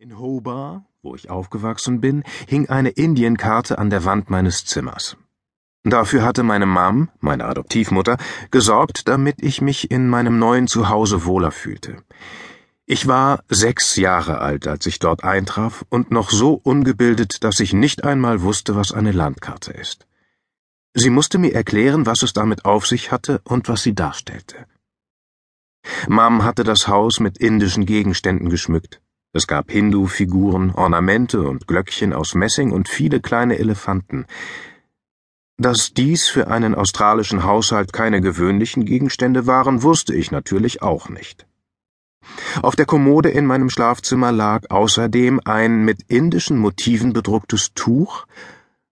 In Hobart, wo ich aufgewachsen bin, hing eine Indienkarte an der Wand meines Zimmers. Dafür hatte meine Mom, meine Adoptivmutter, gesorgt, damit ich mich in meinem neuen Zuhause wohler fühlte. Ich war sechs Jahre alt, als ich dort eintraf, und noch so ungebildet, dass ich nicht einmal wusste, was eine Landkarte ist. Sie musste mir erklären, was es damit auf sich hatte und was sie darstellte. Mom hatte das Haus mit indischen Gegenständen geschmückt. Es gab Hindu-Figuren, Ornamente und Glöckchen aus Messing und viele kleine Elefanten. Dass dies für einen australischen Haushalt keine gewöhnlichen Gegenstände waren, wusste ich natürlich auch nicht. Auf der Kommode in meinem Schlafzimmer lag außerdem ein mit indischen Motiven bedrucktes Tuch,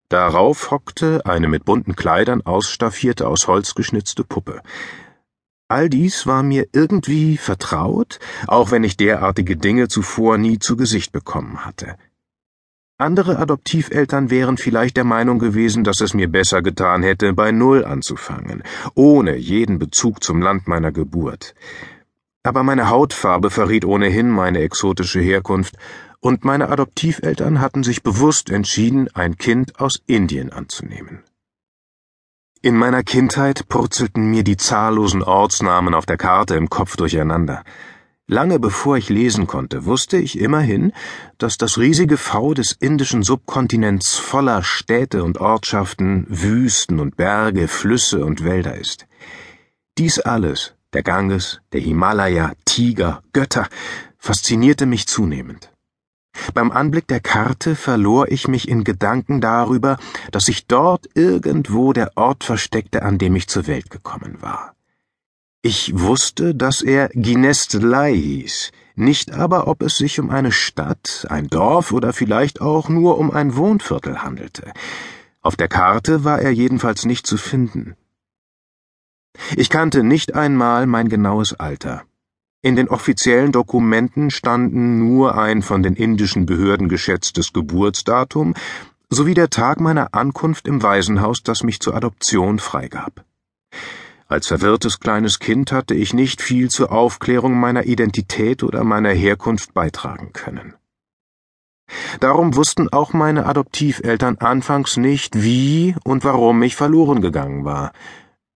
darauf hockte eine mit bunten Kleidern ausstaffierte aus Holz geschnitzte Puppe. All dies war mir irgendwie vertraut, auch wenn ich derartige Dinge zuvor nie zu Gesicht bekommen hatte. Andere Adoptiveltern wären vielleicht der Meinung gewesen, dass es mir besser getan hätte, bei Null anzufangen, ohne jeden Bezug zum Land meiner Geburt. Aber meine Hautfarbe verriet ohnehin meine exotische Herkunft, und meine Adoptiveltern hatten sich bewusst entschieden, ein Kind aus Indien anzunehmen. In meiner Kindheit purzelten mir die zahllosen Ortsnamen auf der Karte im Kopf durcheinander. Lange bevor ich lesen konnte, wusste ich immerhin, dass das riesige V des indischen Subkontinents voller Städte und Ortschaften, Wüsten und Berge, Flüsse und Wälder ist. Dies alles, der Ganges, der Himalaya, Tiger, Götter, faszinierte mich zunehmend. Beim Anblick der Karte verlor ich mich in Gedanken darüber, dass sich dort irgendwo der Ort versteckte, an dem ich zur Welt gekommen war. Ich wusste, dass er Ginestlei hieß, nicht aber, ob es sich um eine Stadt, ein Dorf oder vielleicht auch nur um ein Wohnviertel handelte. Auf der Karte war er jedenfalls nicht zu finden. Ich kannte nicht einmal mein genaues Alter. In den offiziellen Dokumenten standen nur ein von den indischen Behörden geschätztes Geburtsdatum sowie der Tag meiner Ankunft im Waisenhaus, das mich zur Adoption freigab. Als verwirrtes kleines Kind hatte ich nicht viel zur Aufklärung meiner Identität oder meiner Herkunft beitragen können. Darum wussten auch meine Adoptiveltern anfangs nicht, wie und warum ich verloren gegangen war,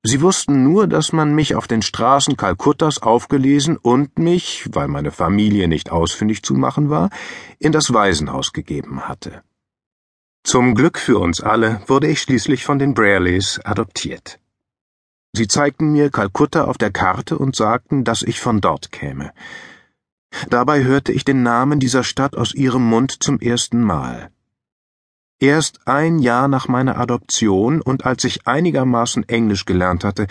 Sie wussten nur, dass man mich auf den Straßen Kalkuttas aufgelesen und mich, weil meine Familie nicht ausfindig zu machen war, in das Waisenhaus gegeben hatte. Zum Glück für uns alle wurde ich schließlich von den Braleys adoptiert. Sie zeigten mir Kalkutta auf der Karte und sagten, dass ich von dort käme. Dabei hörte ich den Namen dieser Stadt aus ihrem Mund zum ersten Mal. Erst ein Jahr nach meiner Adoption und als ich einigermaßen Englisch gelernt hatte,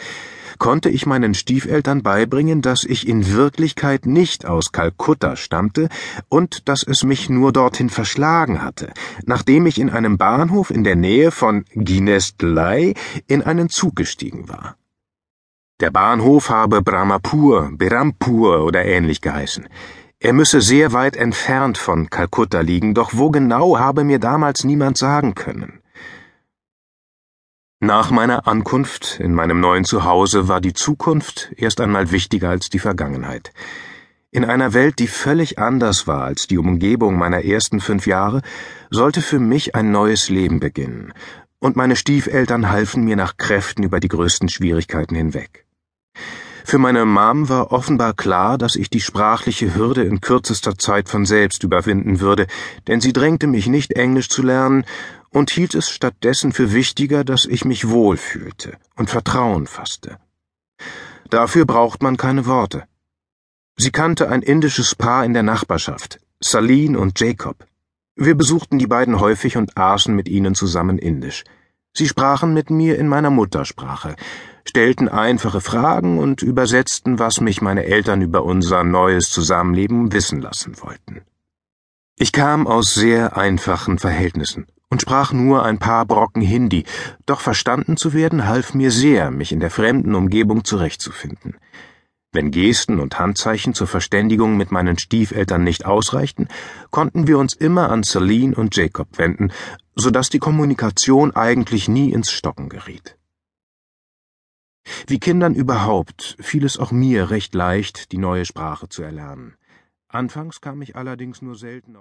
konnte ich meinen Stiefeltern beibringen, dass ich in Wirklichkeit nicht aus Kalkutta stammte und dass es mich nur dorthin verschlagen hatte, nachdem ich in einem Bahnhof in der Nähe von Ginestlei in einen Zug gestiegen war. Der Bahnhof habe Brahmapur, Berampur oder ähnlich geheißen. Er müsse sehr weit entfernt von Kalkutta liegen, doch wo genau habe mir damals niemand sagen können. Nach meiner Ankunft in meinem neuen Zuhause war die Zukunft erst einmal wichtiger als die Vergangenheit. In einer Welt, die völlig anders war als die Umgebung meiner ersten fünf Jahre, sollte für mich ein neues Leben beginnen, und meine Stiefeltern halfen mir nach Kräften über die größten Schwierigkeiten hinweg. Für meine Mom war offenbar klar, dass ich die sprachliche Hürde in kürzester Zeit von selbst überwinden würde, denn sie drängte mich nicht Englisch zu lernen und hielt es stattdessen für wichtiger, dass ich mich wohlfühlte und Vertrauen fasste. Dafür braucht man keine Worte. Sie kannte ein indisches Paar in der Nachbarschaft, Saline und Jacob. Wir besuchten die beiden häufig und aßen mit ihnen zusammen Indisch. Sie sprachen mit mir in meiner Muttersprache, stellten einfache Fragen und übersetzten, was mich meine Eltern über unser neues Zusammenleben wissen lassen wollten. Ich kam aus sehr einfachen Verhältnissen und sprach nur ein paar Brocken Hindi, doch verstanden zu werden half mir sehr, mich in der fremden Umgebung zurechtzufinden. Wenn Gesten und Handzeichen zur Verständigung mit meinen Stiefeltern nicht ausreichten, konnten wir uns immer an Celine und Jacob wenden, so dass die Kommunikation eigentlich nie ins Stocken geriet. Wie Kindern überhaupt fiel es auch mir recht leicht, die neue Sprache zu erlernen. Anfangs kam ich allerdings nur selten auf